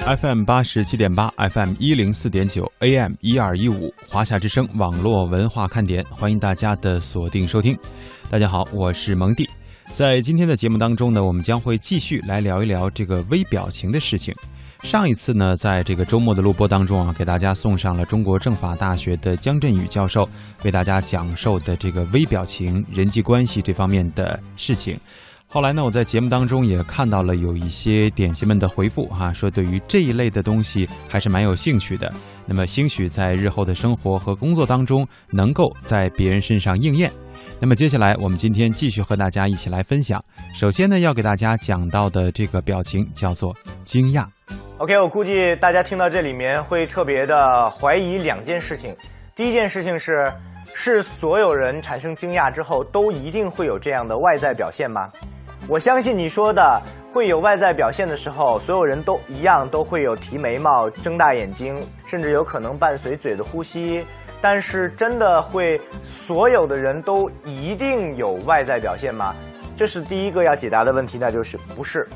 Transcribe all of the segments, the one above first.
FM 八十七点八，FM 一零四点九，AM 一二一五，华夏之声网络文化看点，欢迎大家的锁定收听。大家好，我是蒙蒂。在今天的节目当中呢，我们将会继续来聊一聊这个微表情的事情。上一次呢，在这个周末的录播当中啊，给大家送上了中国政法大学的姜振宇教授为大家讲授的这个微表情、人际关系这方面的事情。后来呢，我在节目当中也看到了有一些点心们的回复哈，说对于这一类的东西还是蛮有兴趣的。那么，兴许在日后的生活和工作当中，能够在别人身上应验。那么，接下来我们今天继续和大家一起来分享。首先呢，要给大家讲到的这个表情叫做惊讶。OK，我估计大家听到这里面会特别的怀疑两件事情。第一件事情是，是所有人产生惊讶之后都一定会有这样的外在表现吗？我相信你说的会有外在表现的时候，所有人都一样都会有提眉毛、睁大眼睛，甚至有可能伴随嘴的呼吸。但是真的会所有的人都一定有外在表现吗？这是第一个要解答的问题，那就是不是，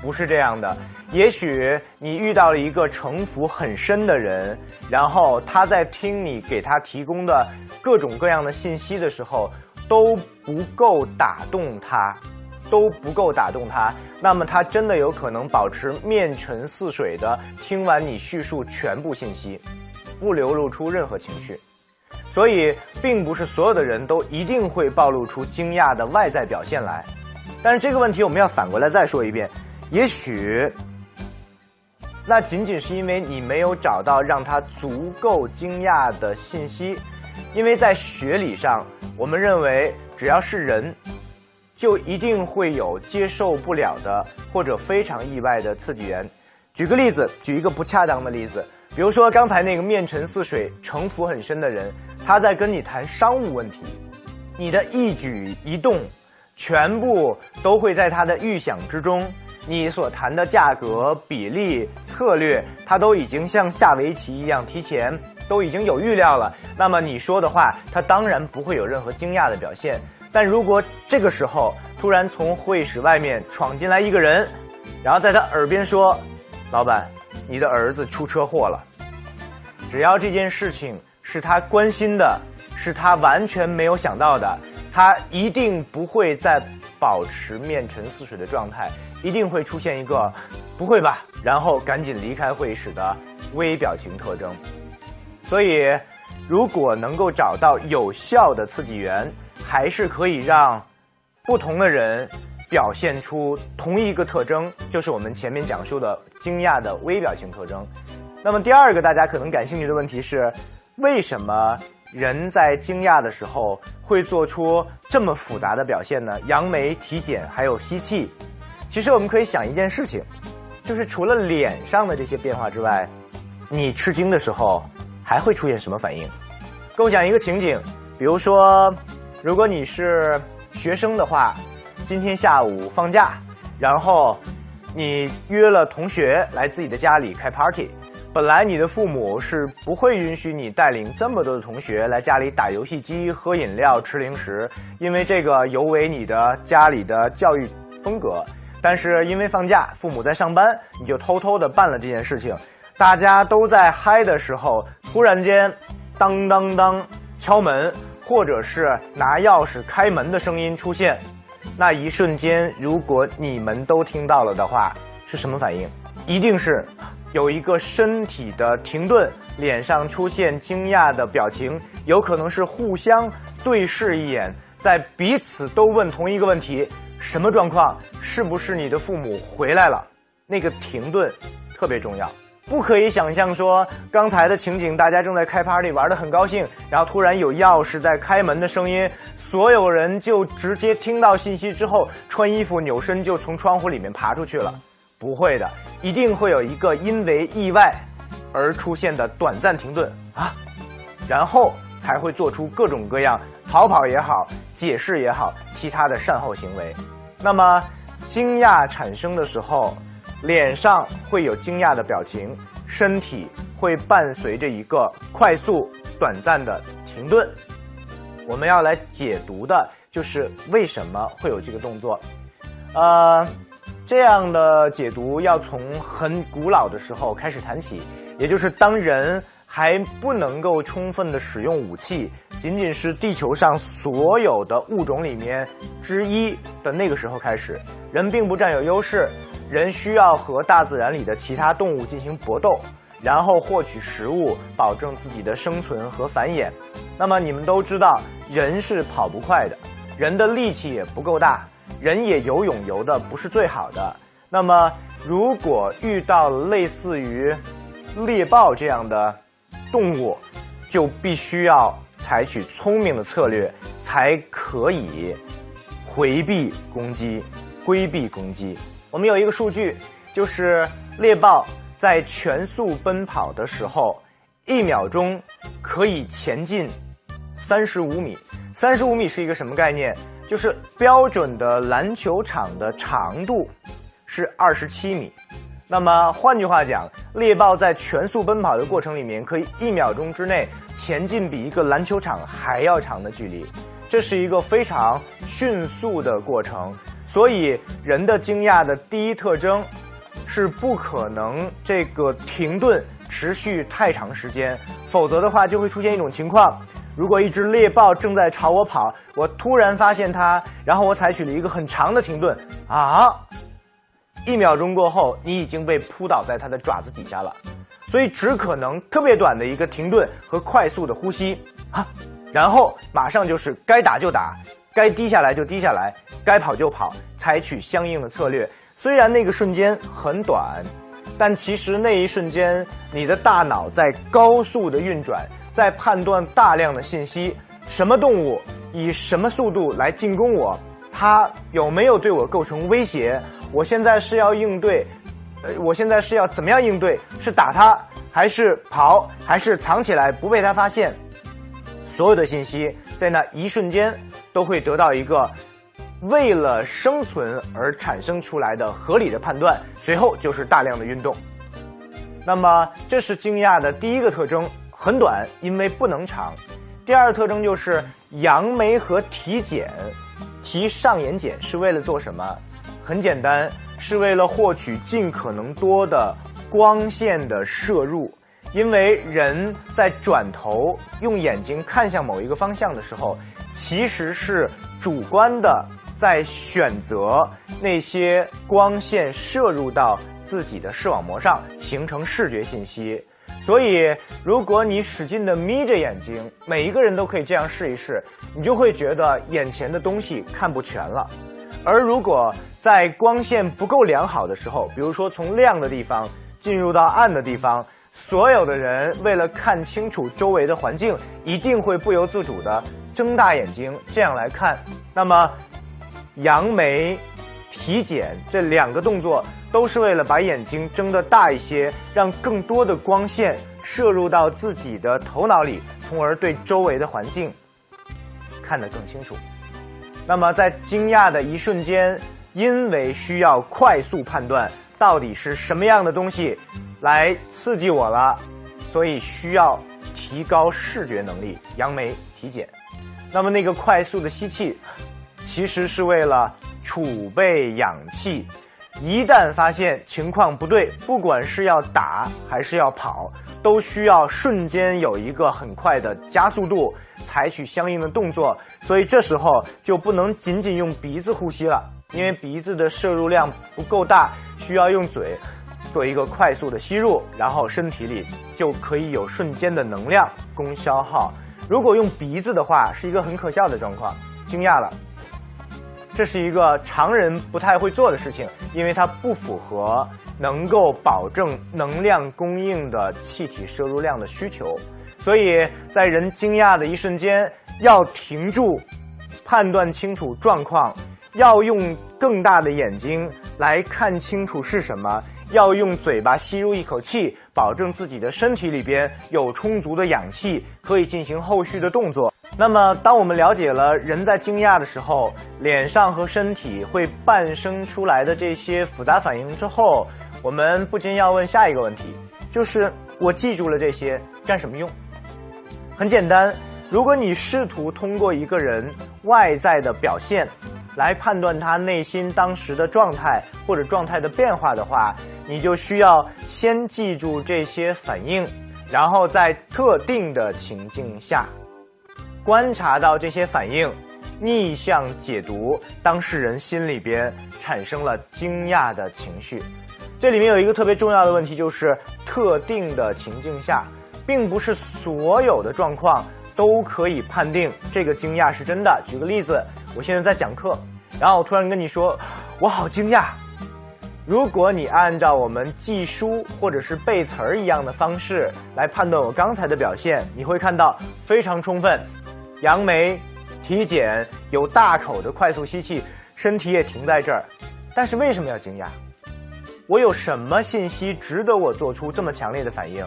不是这样的。也许你遇到了一个城府很深的人，然后他在听你给他提供的各种各样的信息的时候，都不够打动他。都不够打动他，那么他真的有可能保持面沉似水的听完你叙述全部信息，不流露出任何情绪。所以，并不是所有的人都一定会暴露出惊讶的外在表现来。但是这个问题我们要反过来再说一遍，也许那仅仅是因为你没有找到让他足够惊讶的信息，因为在学理上，我们认为只要是人。就一定会有接受不了的或者非常意外的刺激源。举个例子，举一个不恰当的例子，比如说刚才那个面沉似水、城府很深的人，他在跟你谈商务问题，你的一举一动，全部都会在他的预想之中。你所谈的价格、比例、策略，他都已经像下围棋一样提前都已经有预料了。那么你说的话，他当然不会有任何惊讶的表现。但如果这个时候突然从会议室外面闯进来一个人，然后在他耳边说：“老板，你的儿子出车祸了。”只要这件事情是他关心的，是他完全没有想到的，他一定不会再保持面沉似水的状态，一定会出现一个“不会吧”，然后赶紧离开会议室的微表情特征。所以，如果能够找到有效的刺激源。还是可以让不同的人表现出同一个特征，就是我们前面讲述的惊讶的微表情特征。那么第二个大家可能感兴趣的问题是，为什么人在惊讶的时候会做出这么复杂的表现呢？扬眉、体检还有吸气。其实我们可以想一件事情，就是除了脸上的这些变化之外，你吃惊的时候还会出现什么反应？构想一个情景，比如说。如果你是学生的话，今天下午放假，然后你约了同学来自己的家里开 party。本来你的父母是不会允许你带领这么多的同学来家里打游戏机、喝饮料、吃零食，因为这个尤为你的家里的教育风格。但是因为放假，父母在上班，你就偷偷的办了这件事情。大家都在嗨的时候，突然间，当当当敲门。或者是拿钥匙开门的声音出现，那一瞬间，如果你们都听到了的话，是什么反应？一定是有一个身体的停顿，脸上出现惊讶的表情，有可能是互相对视一眼，在彼此都问同一个问题：什么状况？是不是你的父母回来了？那个停顿特别重要。不可以想象说刚才的情景，大家正在开 party 玩的很高兴，然后突然有钥匙在开门的声音，所有人就直接听到信息之后穿衣服扭身就从窗户里面爬出去了。不会的，一定会有一个因为意外而出现的短暂停顿啊，然后才会做出各种各样逃跑也好、解释也好、其他的善后行为。那么惊讶产生的时候。脸上会有惊讶的表情，身体会伴随着一个快速、短暂的停顿。我们要来解读的就是为什么会有这个动作。呃，这样的解读要从很古老的时候开始谈起，也就是当人还不能够充分的使用武器，仅仅是地球上所有的物种里面之一的那个时候开始，人并不占有优势，人需要和大自然里的其他动物进行搏斗，然后获取食物，保证自己的生存和繁衍。那么你们都知道，人是跑不快的，人的力气也不够大。人也游泳游的不是最好的，那么如果遇到类似于猎豹这样的动物，就必须要采取聪明的策略，才可以回避攻击、规避攻击。我们有一个数据，就是猎豹在全速奔跑的时候，一秒钟可以前进三十五米。三十五米是一个什么概念？就是标准的篮球场的长度是二十七米，那么换句话讲，猎豹在全速奔跑的过程里面，可以一秒钟之内前进比一个篮球场还要长的距离，这是一个非常迅速的过程。所以人的惊讶的第一特征是不可能这个停顿持续太长时间，否则的话就会出现一种情况。如果一只猎豹正在朝我跑，我突然发现它，然后我采取了一个很长的停顿，啊，一秒钟过后，你已经被扑倒在它的爪子底下了，所以只可能特别短的一个停顿和快速的呼吸，啊，然后马上就是该打就打，该低下来就低下来，该跑就跑，采取相应的策略。虽然那个瞬间很短，但其实那一瞬间，你的大脑在高速的运转。在判断大量的信息，什么动物以什么速度来进攻我，它有没有对我构成威胁？我现在是要应对，呃，我现在是要怎么样应对？是打它，还是跑，还是藏起来不被它发现？所有的信息在那一瞬间都会得到一个为了生存而产生出来的合理的判断，随后就是大量的运动。那么，这是惊讶的第一个特征。很短，因为不能长。第二个特征就是扬眉和提睑，提上眼睑是为了做什么？很简单，是为了获取尽可能多的光线的摄入。因为人在转头用眼睛看向某一个方向的时候，其实是主观的在选择那些光线摄入到自己的视网膜上，形成视觉信息。所以，如果你使劲的眯着眼睛，每一个人都可以这样试一试，你就会觉得眼前的东西看不全了。而如果在光线不够良好的时候，比如说从亮的地方进入到暗的地方，所有的人为了看清楚周围的环境，一定会不由自主的睁大眼睛这样来看。那么，扬眉。体检这两个动作都是为了把眼睛睁得大一些，让更多的光线摄入到自己的头脑里，从而对周围的环境看得更清楚。那么在惊讶的一瞬间，因为需要快速判断到底是什么样的东西来刺激我了，所以需要提高视觉能力，扬眉体检。那么那个快速的吸气，其实是为了。储备氧气，一旦发现情况不对，不管是要打还是要跑，都需要瞬间有一个很快的加速度，采取相应的动作。所以这时候就不能仅仅用鼻子呼吸了，因为鼻子的摄入量不够大，需要用嘴做一个快速的吸入，然后身体里就可以有瞬间的能量供消耗。如果用鼻子的话，是一个很可笑的状况。惊讶了。这是一个常人不太会做的事情，因为它不符合能够保证能量供应的气体摄入量的需求。所以在人惊讶的一瞬间，要停住，判断清楚状况，要用更大的眼睛来看清楚是什么。要用嘴巴吸入一口气，保证自己的身体里边有充足的氧气，可以进行后续的动作。那么，当我们了解了人在惊讶的时候，脸上和身体会伴生出来的这些复杂反应之后，我们不禁要问下一个问题：就是我记住了这些干什么用？很简单，如果你试图通过一个人外在的表现来判断他内心当时的状态或者状态的变化的话，你就需要先记住这些反应，然后在特定的情境下观察到这些反应，逆向解读当事人心里边产生了惊讶的情绪。这里面有一个特别重要的问题，就是特定的情境下，并不是所有的状况。都可以判定这个惊讶是真的。举个例子，我现在在讲课，然后我突然跟你说，我好惊讶。如果你按照我们记书或者是背词儿一样的方式来判断我刚才的表现，你会看到非常充分，杨梅、体检、有大口的快速吸气，身体也停在这儿。但是为什么要惊讶？我有什么信息值得我做出这么强烈的反应？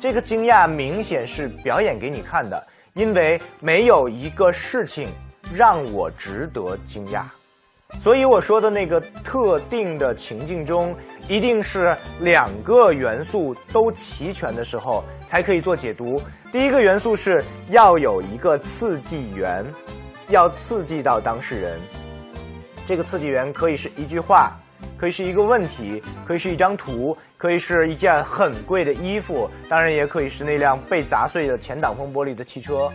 这个惊讶明显是表演给你看的。因为没有一个事情让我值得惊讶，所以我说的那个特定的情境中，一定是两个元素都齐全的时候才可以做解读。第一个元素是要有一个刺激源，要刺激到当事人。这个刺激源可以是一句话，可以是一个问题，可以是一张图。可以是一件很贵的衣服，当然也可以是那辆被砸碎的前挡风玻璃的汽车。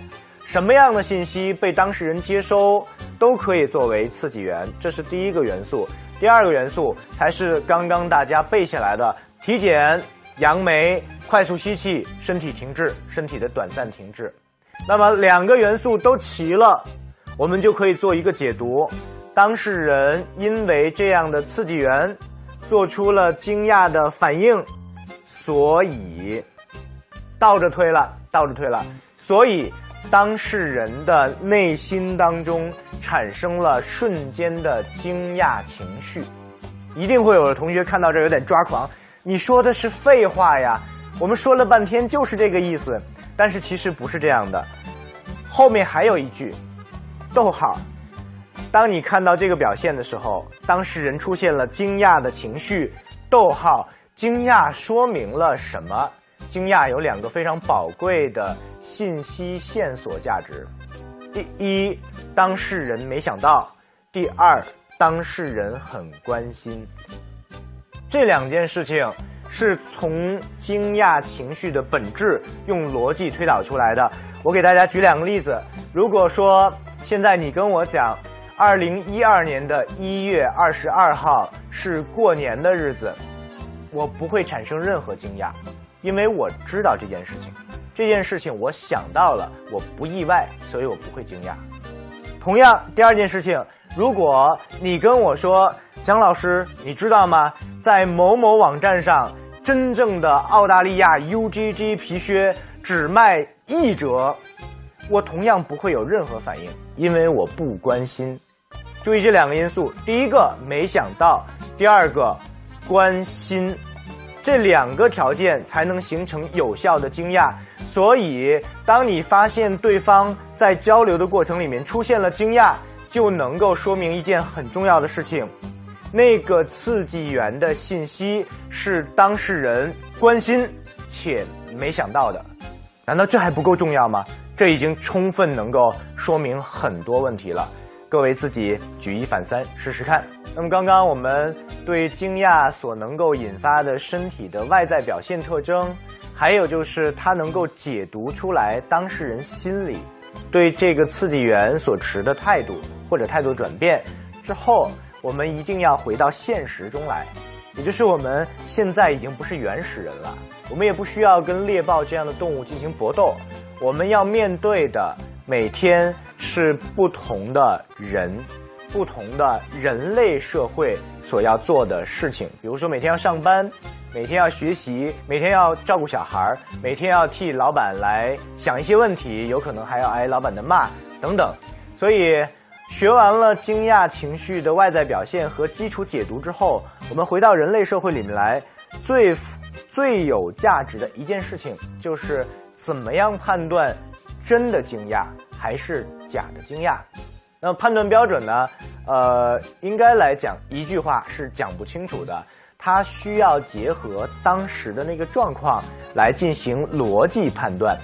什么样的信息被当事人接收，都可以作为刺激源。这是第一个元素。第二个元素才是刚刚大家背下来的：体检、扬眉、快速吸气、身体停滞、身体的短暂停滞。那么两个元素都齐了，我们就可以做一个解读：当事人因为这样的刺激源。做出了惊讶的反应，所以倒着推了，倒着推了，所以当事人的内心当中产生了瞬间的惊讶情绪。一定会有的同学看到这有点抓狂，你说的是废话呀！我们说了半天就是这个意思，但是其实不是这样的，后面还有一句，逗号。当你看到这个表现的时候，当事人出现了惊讶的情绪，逗号，惊讶说明了什么？惊讶有两个非常宝贵的信息线索价值：第一，当事人没想到；第二，当事人很关心。这两件事情是从惊讶情绪的本质用逻辑推导出来的。我给大家举两个例子。如果说现在你跟我讲。二零一二年的一月二十二号是过年的日子，我不会产生任何惊讶，因为我知道这件事情。这件事情我想到了，我不意外，所以我不会惊讶。同样，第二件事情，如果你跟我说，蒋老师，你知道吗？在某某网站上，真正的澳大利亚 UGG 皮靴只卖一折，我同样不会有任何反应，因为我不关心。注意这两个因素：第一个没想到，第二个关心，这两个条件才能形成有效的惊讶。所以，当你发现对方在交流的过程里面出现了惊讶，就能够说明一件很重要的事情：那个刺激源的信息是当事人关心且没想到的。难道这还不够重要吗？这已经充分能够说明很多问题了。各位自己举一反三试试看。那么刚刚我们对惊讶所能够引发的身体的外在表现特征，还有就是它能够解读出来当事人心里对这个刺激源所持的态度或者态度转变之后，我们一定要回到现实中来，也就是我们现在已经不是原始人了，我们也不需要跟猎豹这样的动物进行搏斗，我们要面对的。每天是不同的人，不同的人类社会所要做的事情。比如说，每天要上班，每天要学习，每天要照顾小孩儿每天要替老板来想一些问题，有可能还要挨老板的骂等等。所以，学完了惊讶情绪的外在表现和基础解读之后，我们回到人类社会里面来，最最有价值的一件事情就是怎么样判断。真的惊讶还是假的惊讶？那判断标准呢？呃，应该来讲，一句话是讲不清楚的。它需要结合当时的那个状况来进行逻辑判断。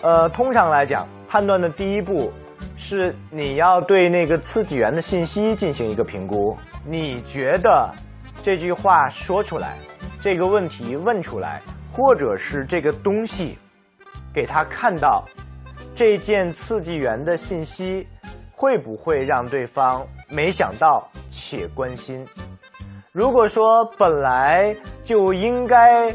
呃，通常来讲，判断的第一步是你要对那个刺激源的信息进行一个评估。你觉得这句话说出来，这个问题问出来，或者是这个东西给他看到，这件刺激源的信息会不会让对方没想到且关心？如果说本来就应该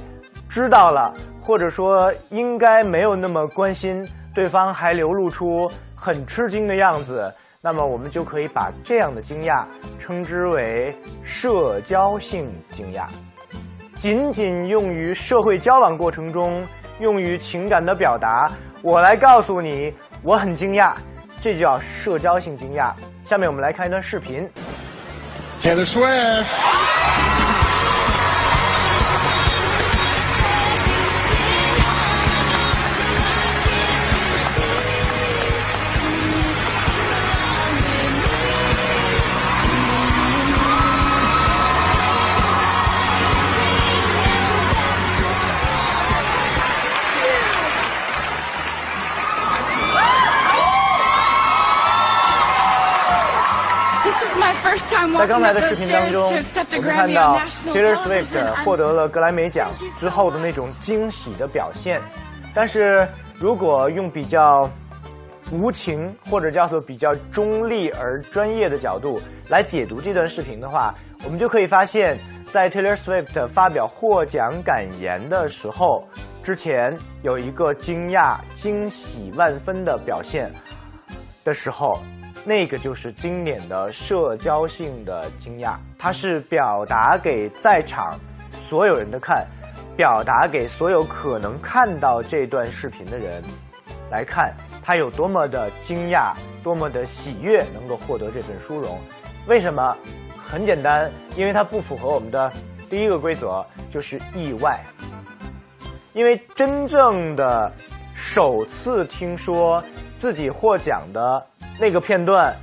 知道了，或者说应该没有那么关心，对方还流露出很吃惊的样子，那么我们就可以把这样的惊讶称之为社交性惊讶。仅仅用于社会交往过程中，用于情感的表达，我来告诉你我很惊讶，这叫社交性惊讶。下面我们来看一段视频。Taylor Swift. 刚才的视频当中我们看到 Taylor. Swift 获得了格莱美奖之后的那种惊喜的表现。但是如果用比较无情或者叫做比较中立而专业的角度来解读这段视频的话，我们就可以发现，在 Taylor Swift 发表获奖感言的时候，之前有一个惊讶、惊喜万分的表现的时候，那个就是经典的社交性的惊讶，它是表达给在场所有人的看，表达给所有可能看到这段视频的人来看，他有多么的惊讶，多么的喜悦，能够获得这份殊荣。为什么？很简单，因为它不符合我们的第一个规则，就是意外。因为真正的首次听说自己获奖的那个片段，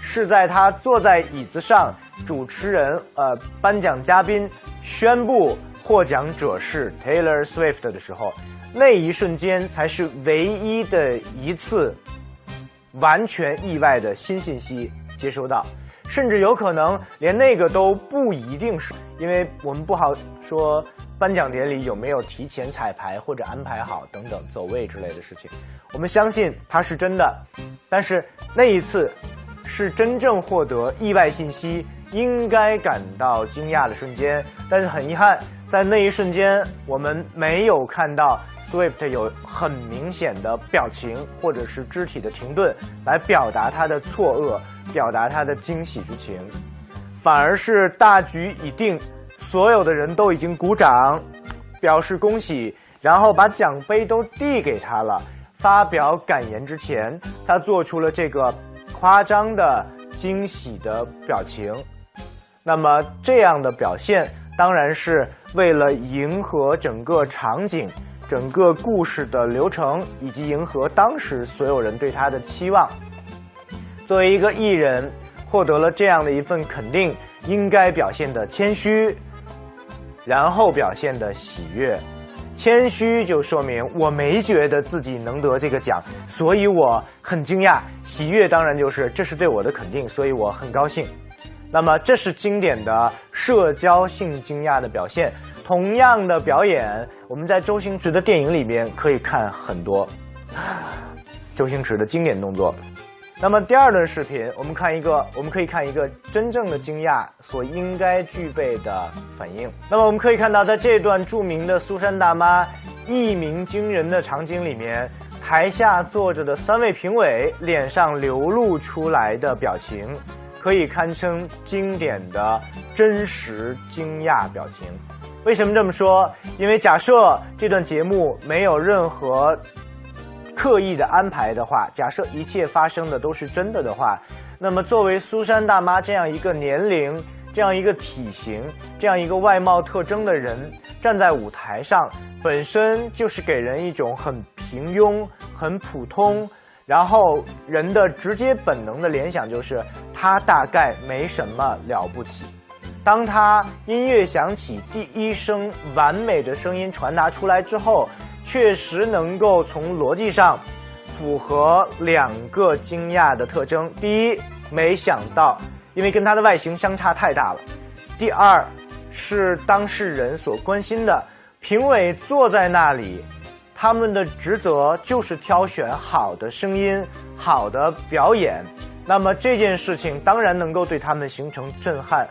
是在他坐在椅子上，主持人呃颁奖嘉宾宣布获奖者是 Taylor Swift 的时候，那一瞬间才是唯一的一次完全意外的新信息接收到。甚至有可能连那个都不一定是，因为我们不好说颁奖典礼有没有提前彩排或者安排好等等走位之类的事情。我们相信它是真的，但是那一次是真正获得意外信息，应该感到惊讶的瞬间。但是很遗憾，在那一瞬间，我们没有看到 Swift 有很明显的表情或者是肢体的停顿来表达他的错愕，表达他的惊喜之情，反而是大局已定，所有的人都已经鼓掌，表示恭喜，然后把奖杯都递给他了。发表感言之前，他做出了这个夸张的惊喜的表情。那么这样的表现，当然是为了迎合整个场景、整个故事的流程，以及迎合当时所有人对他的期望。作为一个艺人，获得了这样的一份肯定，应该表现的谦虚，然后表现的喜悦。谦虚就说明我没觉得自己能得这个奖，所以我很惊讶。喜悦当然就是这是对我的肯定，所以我很高兴。那么这是经典的社交性惊讶的表现。同样的表演，我们在周星驰的电影里面可以看很多 周星驰的经典动作。那么第二段视频，我们看一个，我们可以看一个真正的惊讶所应该具备的反应。那么我们可以看到，在这段著名的苏珊大妈一鸣惊人的场景里面，台下坐着的三位评委脸上流露出来的表情，可以堪称经典的真实惊讶表情。为什么这么说？因为假设这段节目没有任何刻意的安排的话，假设一切发生的都是真的的话，那么作为苏珊大妈这样一个年龄、这样一个体型、这样一个外貌特征的人，站在舞台上，本身就是给人一种很平庸、很普通，然后人的直接本能的联想就是他大概没什么了不起。当他音乐响起，第一声完美的声音传达出来之后，确实能够从逻辑上符合两个惊讶的特征：第一，没想到，因为跟它的外形相差太大了；第二，是当事人所关心的。评委坐在那里，他们的职责就是挑选好的声音、好的表演。那么这件事情当然能够对他们形成震撼。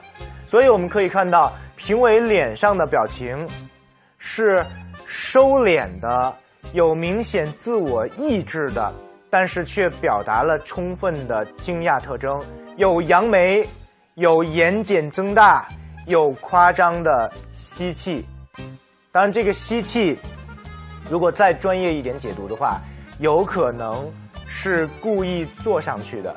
所以我们可以看到，评委脸上的表情是收敛的。有明显自我意志的，但是却表达了充分的惊讶特征。有扬眉，有眼睑增大，有夸张的吸气。当然，这个吸气，如果再专业一点解读的话，有可能是故意做上去的。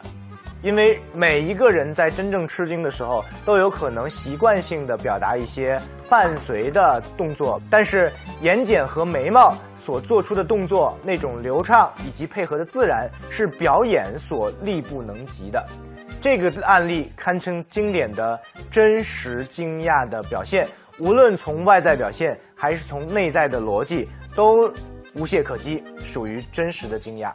因为每一个人在真正吃惊的时候，都有可能习惯性的表达一些伴随的动作，但是眼睑和眉毛所做出的动作那种流畅以及配合的自然，是表演所力不能及的。这个案例堪称经典的真实惊讶的表现，无论从外在表现还是从内在的逻辑，都无懈可击，属于真实的惊讶。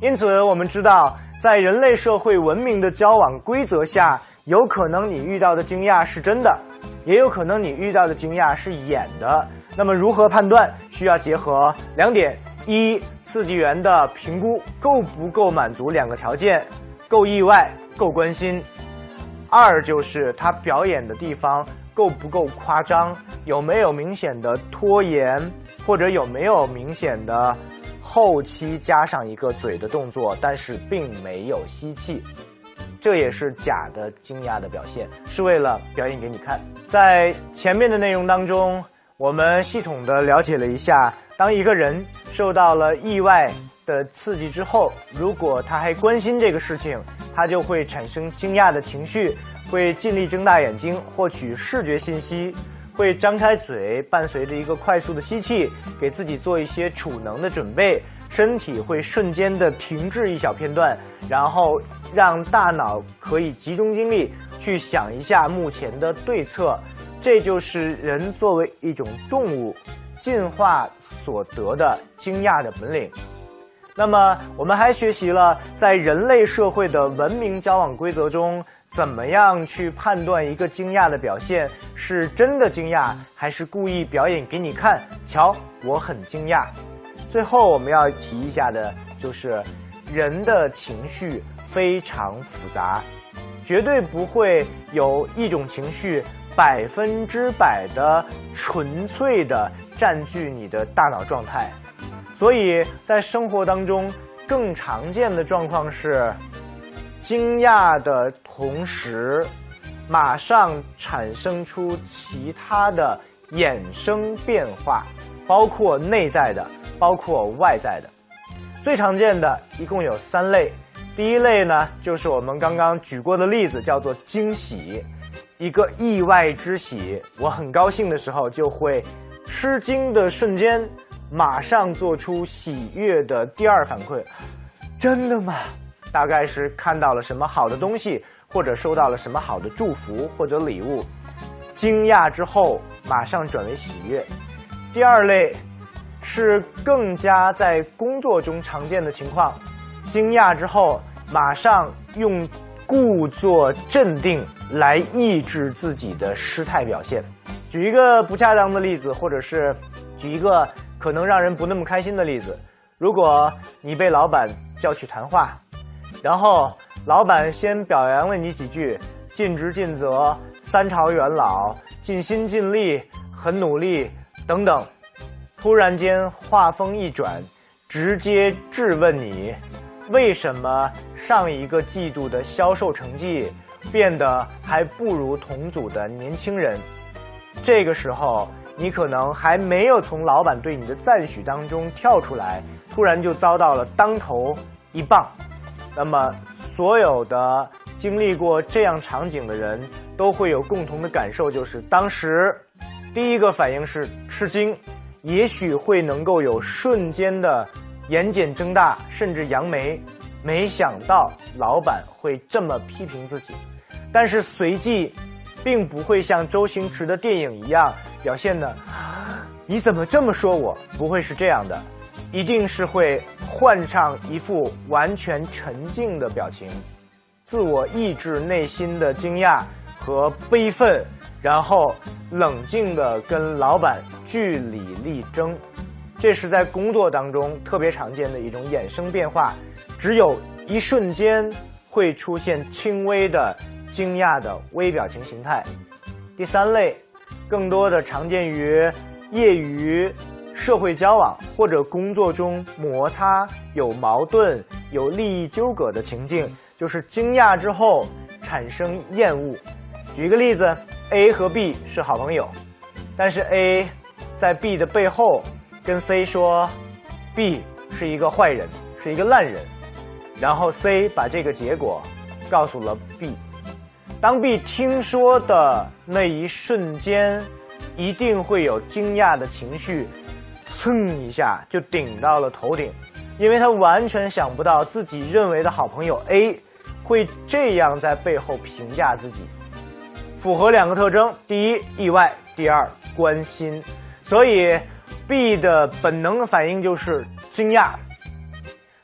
因此，我们知道。在人类社会文明的交往规则下，有可能你遇到的惊讶是真的，也有可能你遇到的惊讶是演的。那么如何判断？需要结合两点：一，刺激源的评估够不够满足两个条件，够意外，够关心；二就是他表演的地方够不够夸张，有没有明显的拖延，或者有没有明显的。后期加上一个嘴的动作，但是并没有吸气，这也是假的惊讶的表现，是为了表演给你看。在前面的内容当中，我们系统的了解了一下，当一个人受到了意外的刺激之后，如果他还关心这个事情，他就会产生惊讶的情绪，会尽力睁大眼睛获取视觉信息。会张开嘴，伴随着一个快速的吸气，给自己做一些储能的准备。身体会瞬间的停滞一小片段，然后让大脑可以集中精力去想一下目前的对策。这就是人作为一种动物进化所得的惊讶的本领。那么，我们还学习了在人类社会的文明交往规则中。怎么样去判断一个惊讶的表现是真的惊讶，还是故意表演给你看？瞧，我很惊讶。最后我们要提一下的就是，人的情绪非常复杂，绝对不会有一种情绪百分之百的纯粹的占据你的大脑状态。所以在生活当中，更常见的状况是。惊讶的同时，马上产生出其他的衍生变化，包括内在的，包括外在的。最常见的一共有三类。第一类呢，就是我们刚刚举过的例子，叫做惊喜，一个意外之喜。我很高兴的时候，就会吃惊的瞬间，马上做出喜悦的第二反馈。真的吗？大概是看到了什么好的东西，或者收到了什么好的祝福或者礼物，惊讶之后马上转为喜悦。第二类是更加在工作中常见的情况，惊讶之后马上用故作镇定来抑制自己的失态表现。举一个不恰当的例子，或者是举一个可能让人不那么开心的例子：如果你被老板叫去谈话。然后，老板先表扬了你几句，尽职尽责、三朝元老、尽心尽力、很努力等等。突然间话锋一转，直接质问你：为什么上一个季度的销售成绩变得还不如同组的年轻人？这个时候，你可能还没有从老板对你的赞许当中跳出来，突然就遭到了当头一棒。那么，所有的经历过这样场景的人都会有共同的感受，就是当时第一个反应是吃惊，也许会能够有瞬间的眼睑睁大，甚至扬眉。没想到老板会这么批评自己，但是随即并不会像周星驰的电影一样表现的，你怎么这么说我？不会是这样的。一定是会换上一副完全沉静的表情，自我抑制内心的惊讶和悲愤，然后冷静地跟老板据理力争。这是在工作当中特别常见的一种衍生变化，只有一瞬间会出现轻微的惊讶的微表情形态。第三类，更多的常见于业余社会交往或者工作中摩擦、有矛盾、有利益纠葛的情境，就是惊讶之后产生厌恶。举一个例子，A 和 B 是好朋友，但是 A 在 B 的背后。跟 C 说，B 是一个坏人，是一个烂人，然后 C 把这个结果告诉了 B。当 B 听说的那一瞬间，一定会有惊讶的情绪，蹭一下就顶到了头顶，因为他完全想不到自己认为的好朋友 A 会这样在背后评价自己。符合两个特征：第一，意外；第二，关心。所以。B 的本能反应就是惊讶，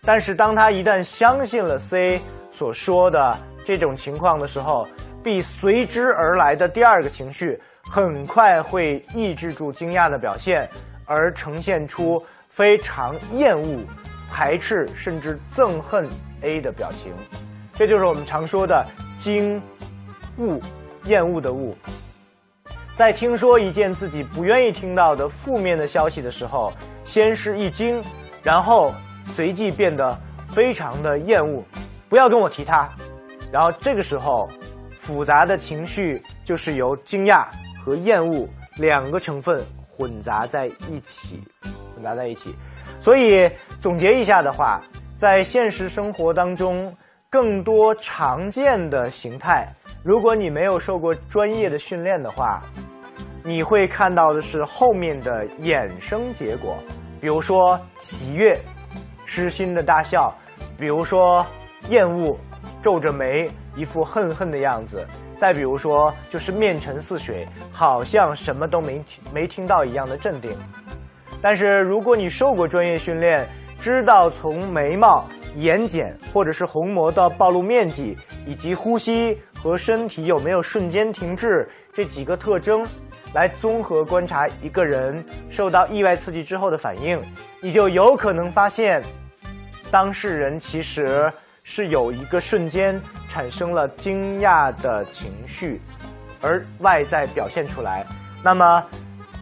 但是当他一旦相信了 C 所说的这种情况的时候，B 随之而来的第二个情绪很快会抑制住惊讶的表现，而呈现出非常厌恶、排斥甚至憎恨 A 的表情。这就是我们常说的惊、恶、厌恶的恶。在听说一件自己不愿意听到的负面的消息的时候，先是一惊，然后随即变得非常的厌恶，不要跟我提他。然后这个时候，复杂的情绪就是由惊讶和厌恶两个成分混杂在一起，混杂在一起。所以总结一下的话，在现实生活当中，更多常见的形态。如果你没有受过专业的训练的话，你会看到的是后面的衍生结果，比如说喜悦、失心的大笑，比如说厌恶、皱着眉、一副恨恨的样子，再比如说就是面沉似水，好像什么都没没听到一样的镇定。但是如果你受过专业训练，知道从眉毛、眼睑或者是虹膜的暴露面积，以及呼吸。和身体有没有瞬间停滞这几个特征，来综合观察一个人受到意外刺激之后的反应，你就有可能发现，当事人其实是有一个瞬间产生了惊讶的情绪，而外在表现出来。那么，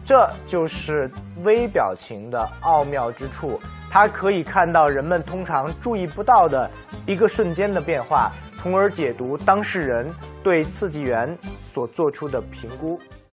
这就是微表情的奥妙之处。它可以看到人们通常注意不到的一个瞬间的变化，从而解读当事人对刺激源所做出的评估。